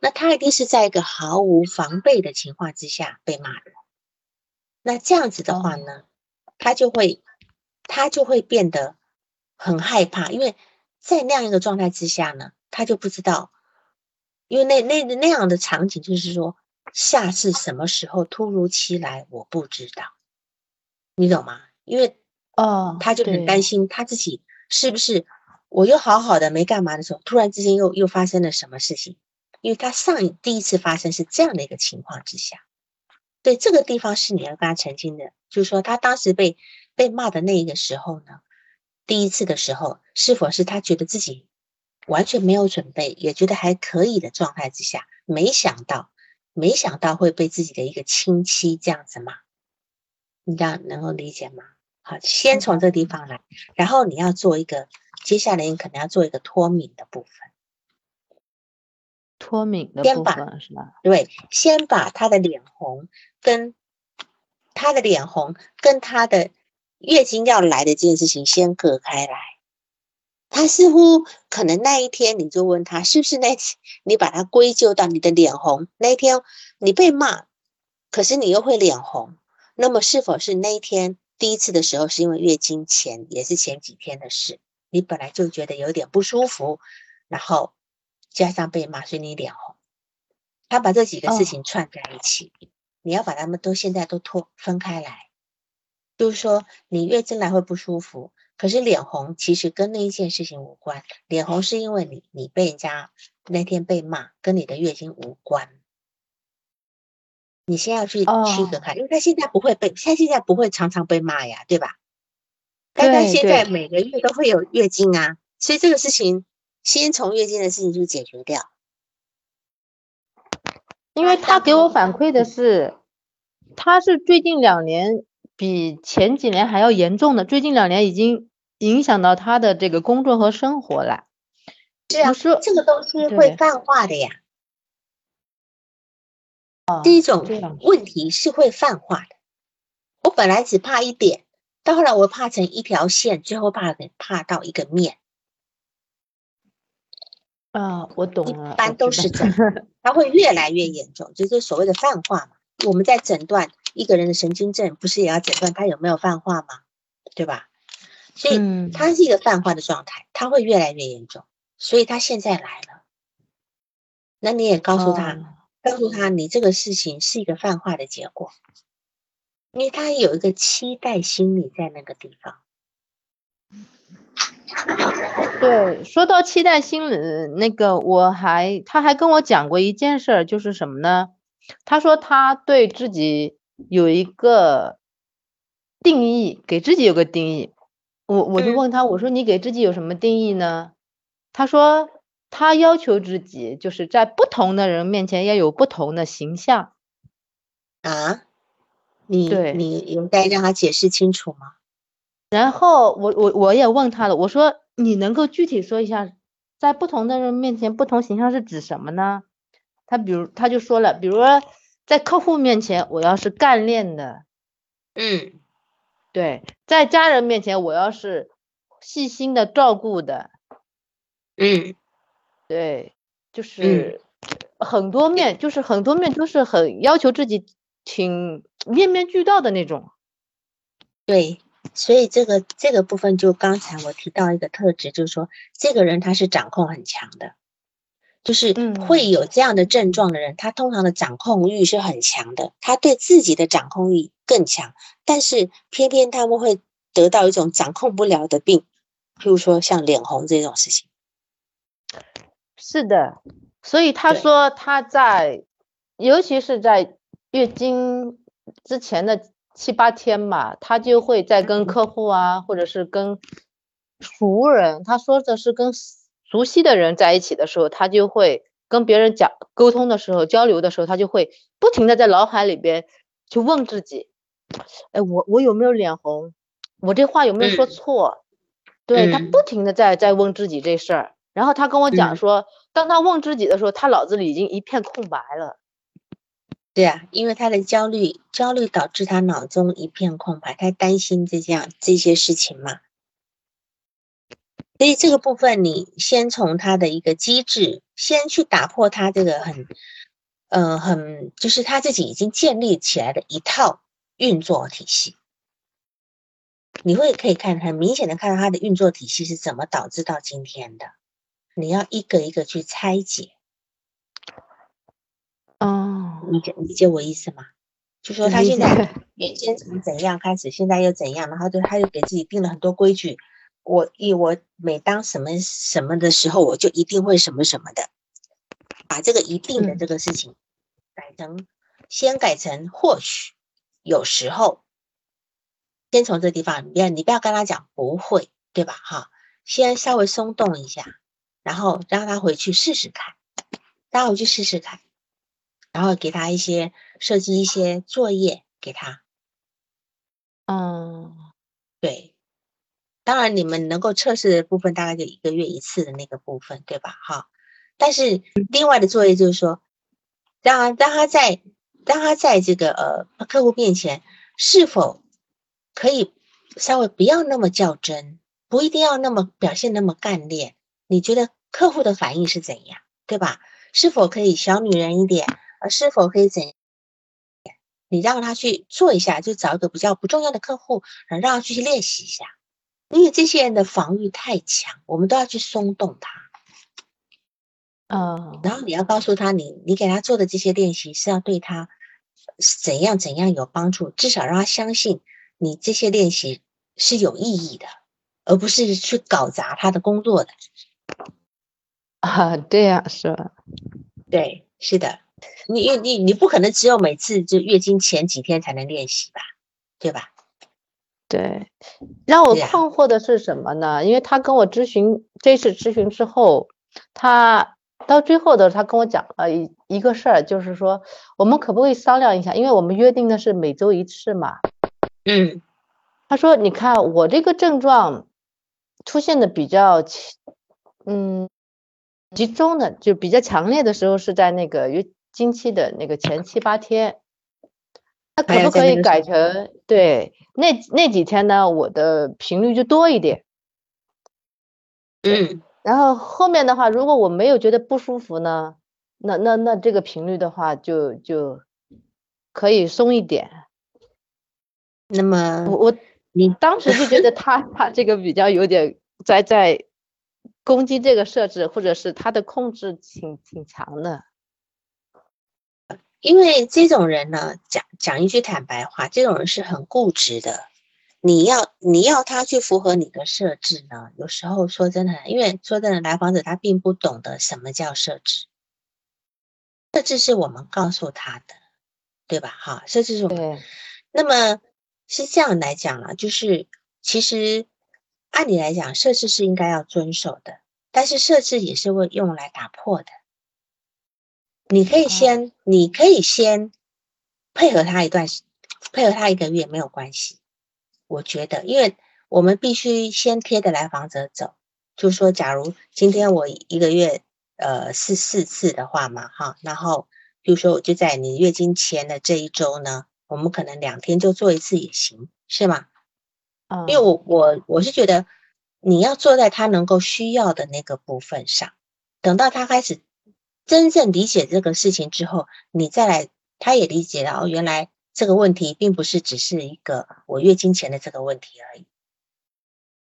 那他一定是在一个毫无防备的情况之下被骂的。那这样子的话呢，他就会他就会变得很害怕，因为在那样一个状态之下呢，他就不知道，因为那那那样的场景就是说，下次什么时候突如其来，我不知道，你懂吗？因为哦，他就很担心他自己。是不是我又好好的没干嘛的时候，突然之间又又发生了什么事情？因为他上一第一次发生是这样的一个情况之下，对这个地方是你要跟他澄清的，就是说他当时被被骂的那一个时候呢，第一次的时候是否是他觉得自己完全没有准备，也觉得还可以的状态之下，没想到没想到会被自己的一个亲戚这样子骂，你这样能够理解吗？好，先从这地方来，然后你要做一个，接下来你可能要做一个脱敏的部分。脱敏的部分是吧？对，先把他的脸红跟他的脸红跟他的月经要来的这件事情先隔开来。他似乎可能那一天你就问他，是不是那天你把它归咎到你的脸红那一天你被骂，可是你又会脸红，那么是否是那一天？第一次的时候是因为月经前，也是前几天的事，你本来就觉得有点不舒服，然后加上被骂，所以你脸红。他把这几个事情串在一起，你要把他们都现在都脱分开来，就是说你月经来会不舒服，可是脸红其实跟那一件事情无关，脸红是因为你你被人家那天被骂，跟你的月经无关。你先要去区隔开，因为他现在不会被，他现在不会常常被骂呀，对吧？但他现在每个月都会有月经啊，所以这个事情先从月经的事情就解决掉。因为他给我反馈的是，他是最近两年比前几年还要严重的，最近两年已经影响到他的这个工作和生活了。是啊，说这个东西会泛化的呀。第一种问题是会泛化的。我本来只怕一点，到后来我怕成一条线，最后怕怕到一个面。啊，我懂了。一般都是这样，它会越来越严重，就是所谓的泛化嘛。我们在诊断一个人的神经症，不是也要诊断他有没有泛化吗？对吧？所以它是一个泛化的状态，它会越来越严重。所以他现在来了，那你也告诉他，告诉他你这个事情是一个泛化的结果，因为他有一个期待心理在那个地方。对，说到期待心理，那个我还他还跟我讲过一件事儿，就是什么呢？他说他对自己有一个定义，给自己有个定义。我我就问他，我说你给自己有什么定义呢？他说他要求自己就是在不同的人面前要有不同的形象。啊？你你应该让他解释清楚吗？然后我我我也问他了，我说你能够具体说一下，在不同的人面前不同形象是指什么呢？他比如他就说了，比如说在客户面前我要是干练的，嗯，对，在家人面前我要是细心的照顾的，嗯，对，就是很多面，就是很多面都是很要求自己挺面面俱到的那种，对。所以这个这个部分，就刚才我提到一个特质，就是说这个人他是掌控很强的，就是会有这样的症状的人，他通常的掌控欲是很强的，他对自己的掌控欲更强，但是偏偏他们会得到一种掌控不了的病，譬如说像脸红这种事情。是的，所以他说他在，尤其是在月经之前的。七八天吧，他就会在跟客户啊，或者是跟熟人，他说的是跟熟悉的人在一起的时候，他就会跟别人讲沟通的时候、交流的时候，他就会不停的在脑海里边去问自己，哎，我我有没有脸红？我这话有没有说错？对他不停的在在问自己这事儿，然后他跟我讲说，当他问自己的时候，他脑子里已经一片空白了。对啊，因为他的焦虑，焦虑导致他脑中一片空白，他担心这样这些事情嘛。所以这个部分，你先从他的一个机制，先去打破他这个很，呃，很就是他自己已经建立起来的一套运作体系。你会可以看很明显的看到他的运作体系是怎么导致到今天的，你要一个一个去拆解。哦，理解理解我意思吗？就说他现在原先从怎样开始，现在又怎样，然后就他又给自己定了很多规矩。我一我每当什么什么的时候，我就一定会什么什么的，把这个一定的这个事情改成，先改成或许，有时候，先从这地方，你不要你不要跟他讲不会，对吧？哈，先稍微松动一下，然后让他回去试试看，让他回去试试看。然后给他一些设计一些作业给他，嗯，对，当然你们能够测试的部分大概就一个月一次的那个部分，对吧？哈，但是另外的作业就是说，让让他在让他在这个呃客户面前是否可以稍微不要那么较真，不一定要那么表现那么干练，你觉得客户的反应是怎样，对吧？是否可以小女人一点？而是否可以怎？你让他去做一下，就找一个比较不重要的客户，然后让他去练习一下。因为这些人的防御太强，我们都要去松动他。嗯，然后你要告诉他，你你给他做的这些练习是要对他怎样怎样有帮助，至少让他相信你这些练习是有意义的，而不是去搞砸他的工作的。啊，对呀，是吧？对，是的。你你你不可能只有每次就月经前几天才能练习吧，对吧？对，让我困惑的是什么呢？因为他跟我咨询这次咨询之后，他到最后的他跟我讲了一一个事儿，就是说我们可不可以商量一下？因为我们约定的是每周一次嘛。嗯，他说：“你看我这个症状出现的比较嗯集中的，就比较强烈的时候是在那个月经期的那个前七八天。”那可不可以改成对那那几天呢？我的频率就多一点。嗯，然后后面的话，如果我没有觉得不舒服呢，那那那这个频率的话，就就可以松一点。那么我我你当时就觉得他他这个比较有点在在攻击这个设置，或者是他的控制挺挺强的。因为这种人呢，讲讲一句坦白话，这种人是很固执的。你要你要他去符合你的设置呢，有时候说真的，因为说真的，来访者他并不懂得什么叫设置，设置是我们告诉他的，对吧？哈，设置是我们。那么是这样来讲了，就是其实按理来讲，设置是应该要遵守的，但是设置也是会用来打破的。你可以先，你可以先配合他一段时，配合他一个月没有关系。我觉得，因为我们必须先贴着来访者走。就是说，假如今天我一个月呃是四次的话嘛，哈，然后比如说我就在你月经前的这一周呢，我们可能两天就做一次也行，是吗？啊，因为我我我是觉得你要坐在他能够需要的那个部分上，等到他开始。真正理解这个事情之后，你再来，他也理解了哦，原来这个问题并不是只是一个我月经前的这个问题而已，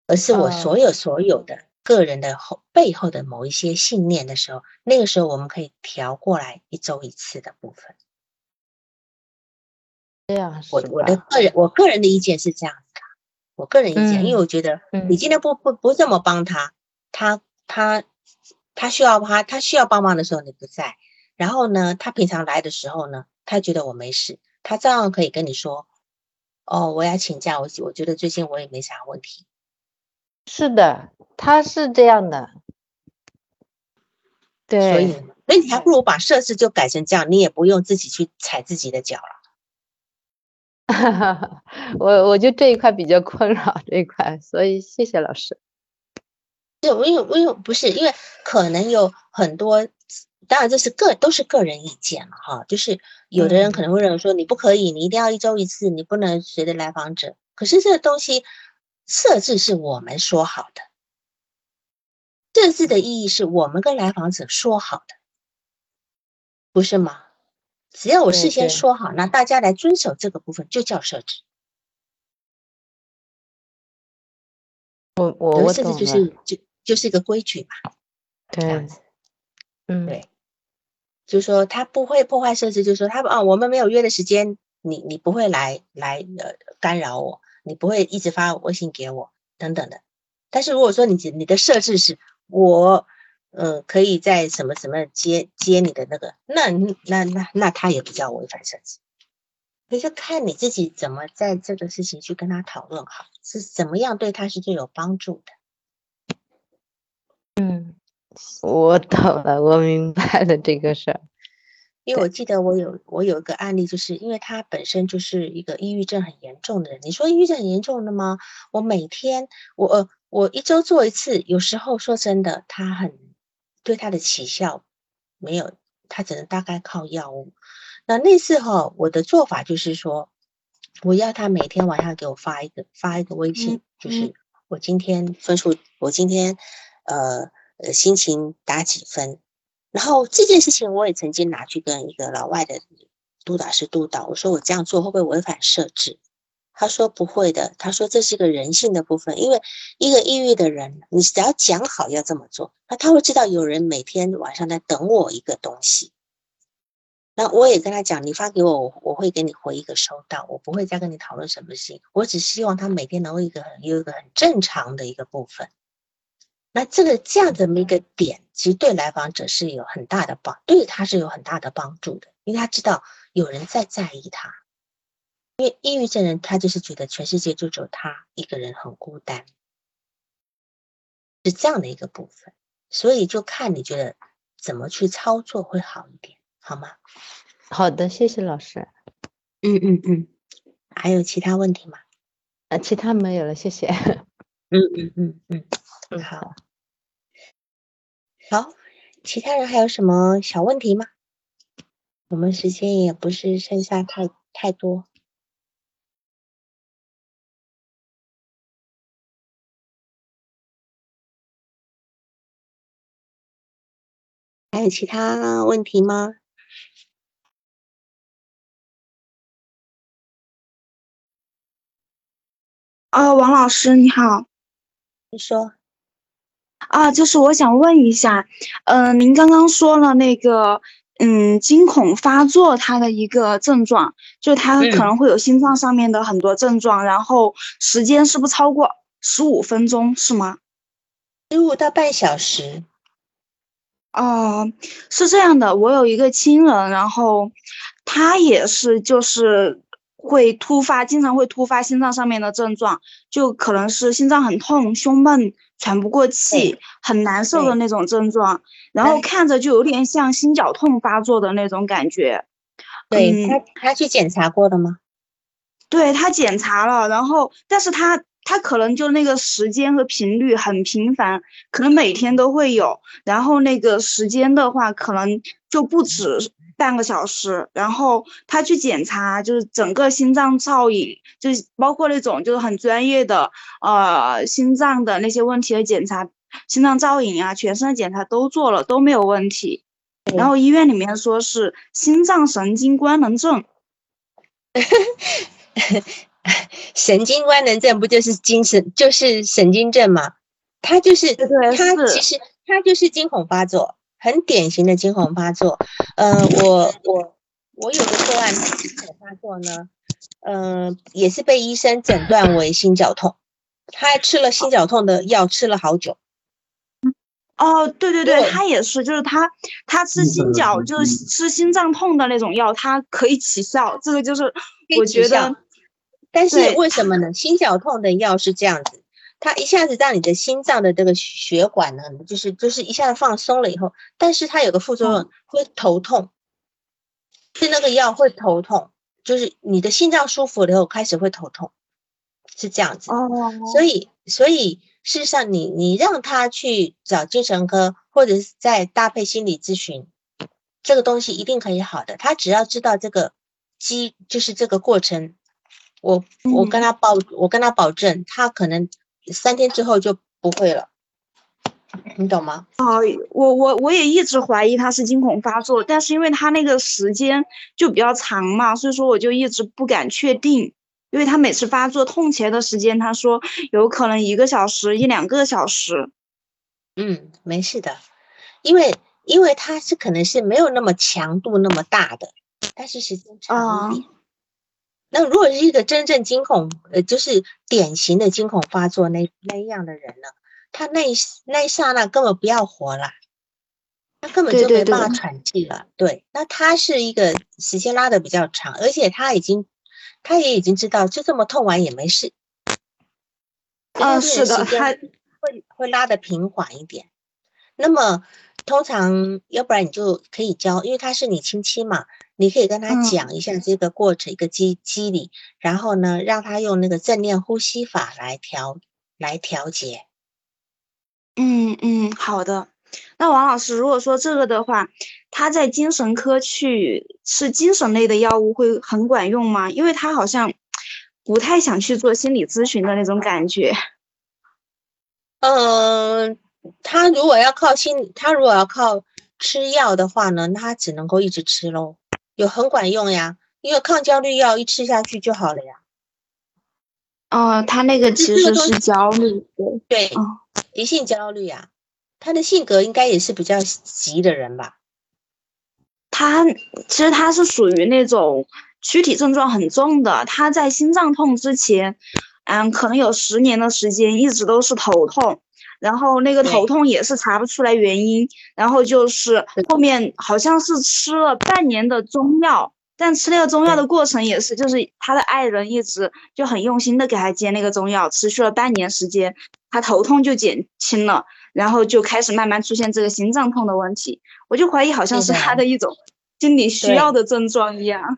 而是我所有所有的个人的后背后的某一些信念的时候，那个时候我们可以调过来一周一次的部分。这样，我我的个人我个人的意见是这样子的，我个人意见，因为我觉得你今天不不不这么帮他，他他。他需要他，他需要帮忙的时候你不在，然后呢，他平常来的时候呢，他觉得我没事，他照样可以跟你说，哦，我要请假，我我觉得最近我也没啥问题。是的，他是这样的，对，所以，所以你还不如把设置就改成这样，你也不用自己去踩自己的脚了。我我就这一块比较困扰这一块，所以谢谢老师。对，我有我有不是因为可能有很多，当然这是个都是个人意见了哈。就是有的人可能会认为说你不可以，你一定要一周一次，你不能随着来访者。可是这个东西设置是我们说好的，设置的意义是我们跟来访者说好的，不是吗？只要我事先说好，那大家来遵守这个部分就叫设置。我我我懂就是就。就是一个规矩嘛，这样子，嗯，对，就是说他不会破坏设置，就是说他啊，我们没有约的时间，你你不会来来呃干扰我，你不会一直发微信给我等等的。但是如果说你你的设置是我呃可以在什么什么接接你的那个，那那那那他也不叫违反设置，你就看你自己怎么在这个事情去跟他讨论好，是怎么样对他是最有帮助的。嗯，我懂了，我明白了这个事儿。因为我记得我有我有一个案例，就是因为他本身就是一个抑郁症很严重的人。你说抑郁症很严重的吗？我每天我呃我一周做一次，有时候说真的，他很对他的起效没有，他只能大概靠药物。那那次哈，我的做法就是说，我要他每天晚上给我发一个发一个微信，就是我今天分数，我今天。呃呃，心情打几分？然后这件事情我也曾经拿去跟一个老外的督导师督导，我说我这样做会不会违反设置？他说不会的，他说这是一个人性的部分，因为一个抑郁的人，你只要讲好要这么做，那他会知道有人每天晚上在等我一个东西。那我也跟他讲，你发给我，我我会给你回一个收到，我不会再跟你讨论什么事情，我只希望他每天能够一个有一个很正常的一个部分。那这个这样这么一个点，其实对来访者是有很大的帮，对他是有很大的帮助的，因为他知道有人在在意他。因为抑郁症人他就是觉得全世界就只有他一个人很孤单，是这样的一个部分，所以就看你觉得怎么去操作会好一点，好吗？好的，谢谢老师。嗯嗯嗯，还有其他问题吗？啊，其他没有了，谢谢。嗯嗯嗯嗯，好，好，其他人还有什么小问题吗？我们时间也不是剩下太太多。还有其他问题吗？啊，王老师你好，你说。啊，就是我想问一下，嗯，您刚刚说了那个，嗯，惊恐发作它的一个症状，就它可能会有心脏上面的很多症状，然后时间是不是超过十五分钟，是吗？十五到半小时。哦，是这样的，我有一个亲人，然后他也是，就是会突发，经常会突发心脏上面的症状，就可能是心脏很痛、胸闷、喘不过气、很难受的那种症状，然后看着就有点像心绞痛发作的那种感觉。对他，他去检查过的吗？对他检查了，然后但是他。他可能就那个时间和频率很频繁，可能每天都会有。然后那个时间的话，可能就不止半个小时。然后他去检查，就是整个心脏造影，就是包括那种就是很专业的呃心脏的那些问题的检查，心脏造影啊，全身的检查都做了，都没有问题。然后医院里面说是心脏神经官能症。神经官能症不就是精神就是神经症吗？他就是他其实他就是惊恐发作，很典型的惊恐发作。呃，我我我有个个案惊恐发作呢，嗯，也是被医生诊断为心绞痛，他还吃了心绞痛的药，吃了好久。哦，对对对，他也是，就是他他吃心绞就是吃心脏痛的那种药，它可以起效。这个就是我觉得。但是为什么呢？心绞痛的药是这样子，它一下子让你的心脏的这个血管呢，就是就是一下子放松了以后，但是它有个副作用，会头痛，是那个药会头痛，就是你的心脏舒服了以后开始会头痛，是这样子。哦。所以所以事实上，你你让他去找精神科，或者是再搭配心理咨询，这个东西一定可以好的。他只要知道这个机，就是这个过程。我我跟他保，我跟他保证，他可能三天之后就不会了，你懂吗？哦，我我我也一直怀疑他是惊恐发作，但是因为他那个时间就比较长嘛，所以说我就一直不敢确定，因为他每次发作痛起来的时间，他说有可能一个小时一两个小时。嗯，没事的，因为因为他是可能是没有那么强度那么大的，但是时间长一点。那如果是一个真正惊恐，呃，就是典型的惊恐发作那那样的人呢，他那那一刹那根本不要活了，他根本就没办法喘气了。对，那他是一个时间拉的比较长，而且他已经，他也已经知道，就这么痛完也没事。啊，是的，他会会拉的平缓一点。那么通常，要不然你就可以教，因为他是你亲戚嘛。你可以跟他讲一下这个过程，一个机机理，然后呢，让他用那个正念呼吸法来调来调节。嗯嗯，好的。那王老师，如果说这个的话，他在精神科去吃精神类的药物会很管用吗？因为他好像不太想去做心理咨询的那种感觉。嗯，他如果要靠心，他如果要靠吃药的话呢，那他只能够一直吃喽。有很管用呀，因为抗焦虑药一吃下去就好了呀。哦，他那个其实是焦虑，对，急性焦虑呀。他的性格应该也是比较急的人吧？他其实他是属于那种躯体症状很重的。他在心脏痛之前，嗯，可能有十年的时间一直都是头痛。然后那个头痛也是查不出来原因，然后就是后面好像是吃了半年的中药，但吃那个中药的过程也是，就是他的爱人一直就很用心的给他煎那个中药，持续了半年时间，他头痛就减轻了，然后就开始慢慢出现这个心脏痛的问题。我就怀疑好像是他的一种心理需要的症状一样。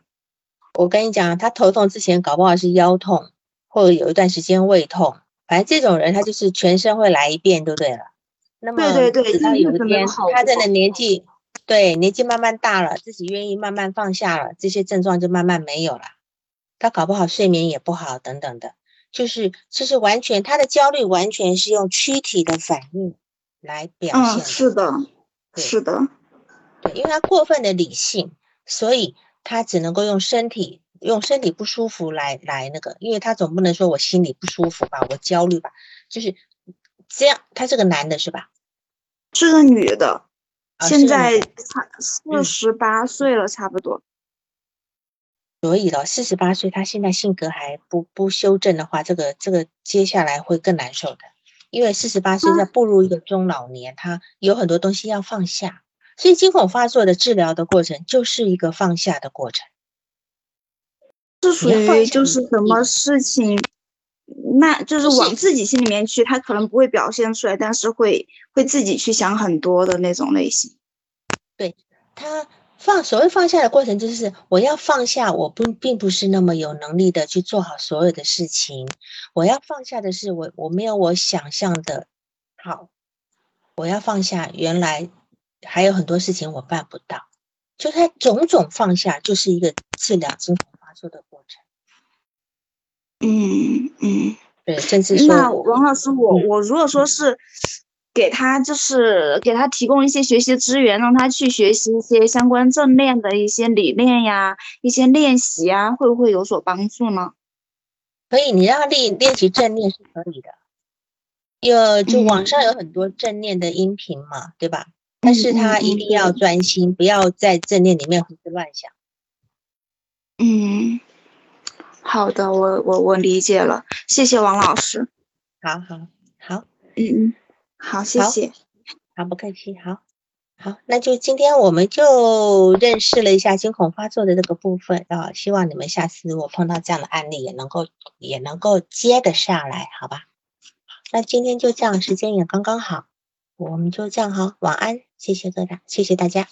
我跟你讲，他头痛之前搞不好是腰痛，或者有一段时间胃痛，反正这种人他就是全身会来一遍，就对了。那么对对对，直到有一天他真的年纪。对，年纪慢慢大了，自己愿意慢慢放下了，这些症状就慢慢没有了。他搞不好睡眠也不好，等等的，就是就是完全他的焦虑完全是用躯体的反应来表现。嗯，是的，是的，对，因为他过分的理性，所以他只能够用身体用身体不舒服来来那个，因为他总不能说我心里不舒服吧，我焦虑吧，就是这样。他是个男的是吧？是个女的。现在差四十八岁了，差不多。所以了，四十八岁，他现在性格还不不修正的话，这个这个接下来会更难受的。因为四十八岁在步入一个中老年，他有很多东西要放下。所以惊恐发作的治疗的过程就是一个放下的过程。是属于就是什么事情，那就是往自己心里面去，他可能不会表现出来，但是会。会自己去想很多的那种类型，对他放所谓放下的过程，就是我要放下，我不并不是那么有能力的去做好所有的事情。我要放下的是我我没有我想象的好，我要放下原来还有很多事情我办不到，就他种种放下，就是一个治疗精神发作的。嗯嗯，对，甚至说，那王老师，我我如果说是。给他就是给他提供一些学习资源，让他去学习一些相关正念的一些理念呀，一些练习呀，会不会有所帮助呢？可以，你让他练练习正念是可以的。有就网上有很多正念的音频嘛，对吧？但是他一定要专心，不要在正念里面胡思乱想。嗯，好的，我我我理解了，谢谢王老师。好好好，嗯嗯。好，谢谢。好，不客气。好，好，那就今天我们就认识了一下惊恐发作的这个部分啊。希望你们下次我碰到这样的案例也能够也能够接得上来，好吧？那今天就这样，时间也刚刚好，我们就这样哈。晚安，谢谢各大，谢谢大家。